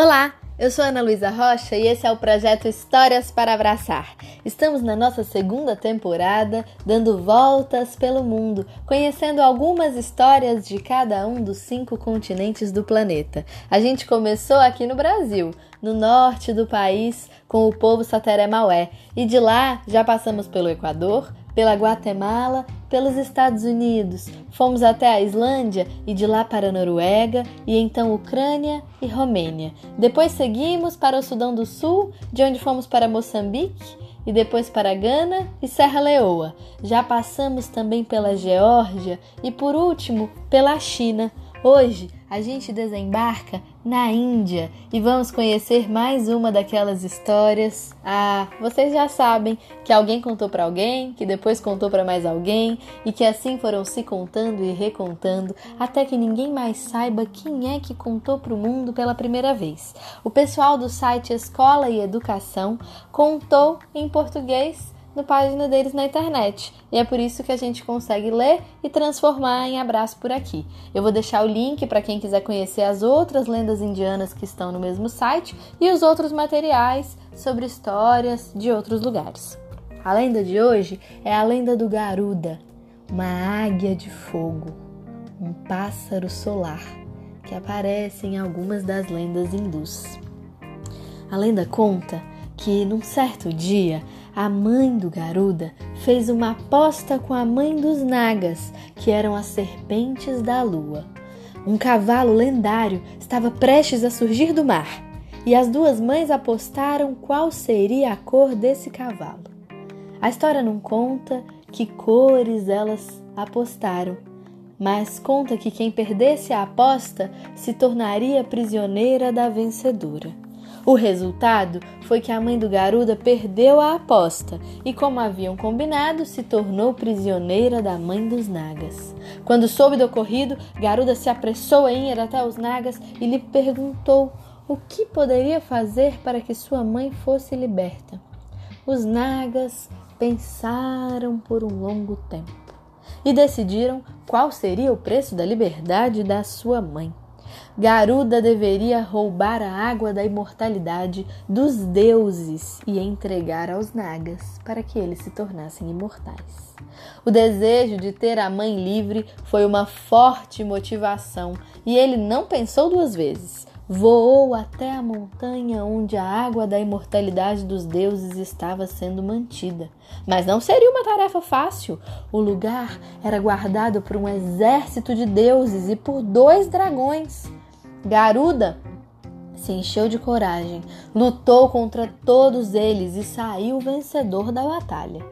Olá, eu sou Ana Luísa Rocha e esse é o projeto Histórias para Abraçar. Estamos na nossa segunda temporada, dando voltas pelo mundo, conhecendo algumas histórias de cada um dos cinco continentes do planeta. A gente começou aqui no Brasil, no norte do país, com o povo Sateré Maué, e de lá já passamos pelo Equador, pela Guatemala, pelos Estados Unidos, fomos até a Islândia e de lá para a Noruega e então Ucrânia e Romênia. Depois seguimos para o Sudão do Sul, de onde fomos para Moçambique e depois para Gana e Serra Leoa. Já passamos também pela Geórgia e por último pela China. Hoje a gente desembarca na Índia e vamos conhecer mais uma daquelas histórias. Ah, vocês já sabem que alguém contou para alguém, que depois contou para mais alguém e que assim foram se contando e recontando até que ninguém mais saiba quem é que contou para o mundo pela primeira vez. O pessoal do site Escola e Educação contou em português na página deles na internet. E é por isso que a gente consegue ler e transformar em abraço por aqui. Eu vou deixar o link para quem quiser conhecer as outras lendas indianas que estão no mesmo site e os outros materiais sobre histórias de outros lugares. A lenda de hoje é a lenda do Garuda, uma águia de fogo, um pássaro solar que aparece em algumas das lendas hindus. A lenda conta que, num certo dia, a mãe do Garuda fez uma aposta com a mãe dos Nagas, que eram as serpentes da lua. Um cavalo lendário estava prestes a surgir do mar, e as duas mães apostaram qual seria a cor desse cavalo. A história não conta que cores elas apostaram, mas conta que quem perdesse a aposta se tornaria prisioneira da vencedora. O resultado foi que a mãe do Garuda perdeu a aposta e, como haviam combinado, se tornou prisioneira da mãe dos Nagas. Quando soube do ocorrido, Garuda se apressou em ir até os Nagas e lhe perguntou o que poderia fazer para que sua mãe fosse liberta. Os Nagas pensaram por um longo tempo e decidiram qual seria o preço da liberdade da sua mãe. Garuda deveria roubar a água da imortalidade dos deuses e entregar aos Nagas para que eles se tornassem imortais. O desejo de ter a mãe livre foi uma forte motivação e ele não pensou duas vezes. Voou até a montanha onde a água da imortalidade dos deuses estava sendo mantida. Mas não seria uma tarefa fácil. O lugar era guardado por um exército de deuses e por dois dragões. Garuda se encheu de coragem, lutou contra todos eles e saiu vencedor da batalha.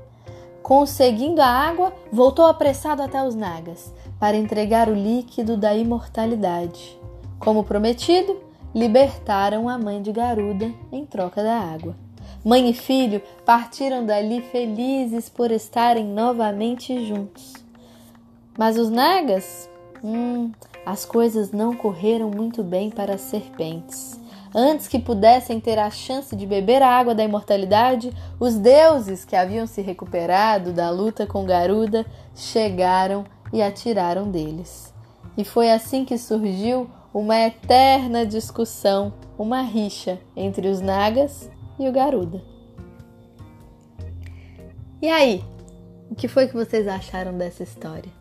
Conseguindo a água, voltou apressado até os Nagas para entregar o líquido da imortalidade. Como prometido, libertaram a mãe de Garuda em troca da água. Mãe e filho partiram dali felizes por estarem novamente juntos. Mas os Nagas, hum, as coisas não correram muito bem para as serpentes. Antes que pudessem ter a chance de beber a água da imortalidade, os deuses que haviam se recuperado da luta com Garuda chegaram e atiraram deles. E foi assim que surgiu uma eterna discussão, uma rixa entre os Nagas e o Garuda. E aí? O que foi que vocês acharam dessa história?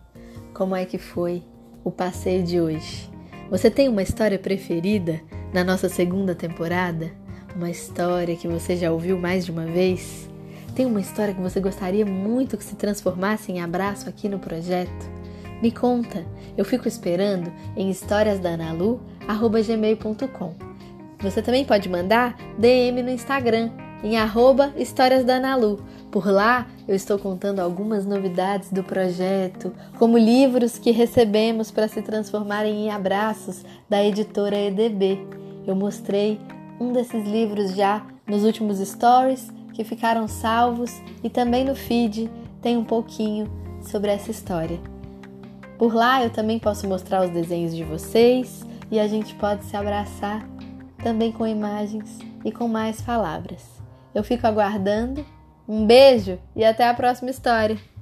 Como é que foi o passeio de hoje. Você tem uma história preferida na nossa segunda temporada? Uma história que você já ouviu mais de uma vez? Tem uma história que você gostaria muito que se transformasse em abraço aqui no projeto? Me conta, eu fico esperando em historiasdanalu@gmail.com. Você também pode mandar DM no Instagram em arroba Histórias da Analu. Por lá eu estou contando algumas novidades do projeto, como livros que recebemos para se transformarem em abraços da editora EDB. Eu mostrei um desses livros já nos últimos stories que ficaram salvos e também no feed tem um pouquinho sobre essa história. Por lá eu também posso mostrar os desenhos de vocês e a gente pode se abraçar também com imagens e com mais palavras. Eu fico aguardando. Um beijo e até a próxima história!